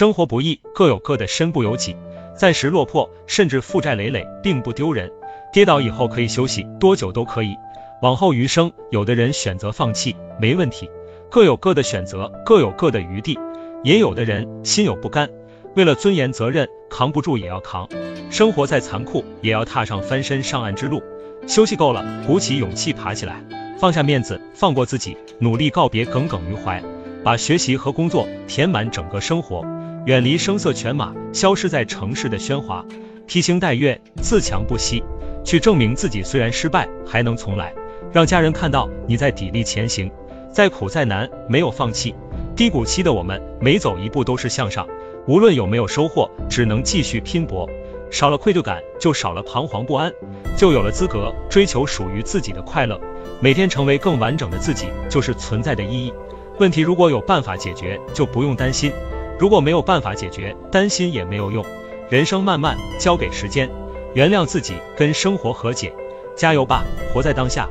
生活不易，各有各的身不由己。暂时落魄，甚至负债累累，并不丢人。跌倒以后可以休息，多久都可以。往后余生，有的人选择放弃，没问题。各有各的选择，各有各的余地。也有的人心有不甘，为了尊严责任，扛不住也要扛。生活再残酷，也要踏上翻身上岸之路。休息够了，鼓起勇气爬起来，放下面子，放过自己，努力告别耿耿于怀，把学习和工作填满整个生活，远离声色犬马，消失在城市的喧哗，披星戴月，自强不息，去证明自己虽然失败还能重来，让家人看到你在砥砺前行，再苦再难没有放弃。低谷期的我们，每走一步都是向上，无论有没有收获，只能继续拼搏。少了愧疚感，就少了彷徨不安，就有了资格追求属于自己的快乐。每天成为更完整的自己，就是存在的意义。问题如果有办法解决，就不用担心；如果没有办法解决，担心也没有用。人生漫漫，交给时间，原谅自己，跟生活和解，加油吧，活在当下。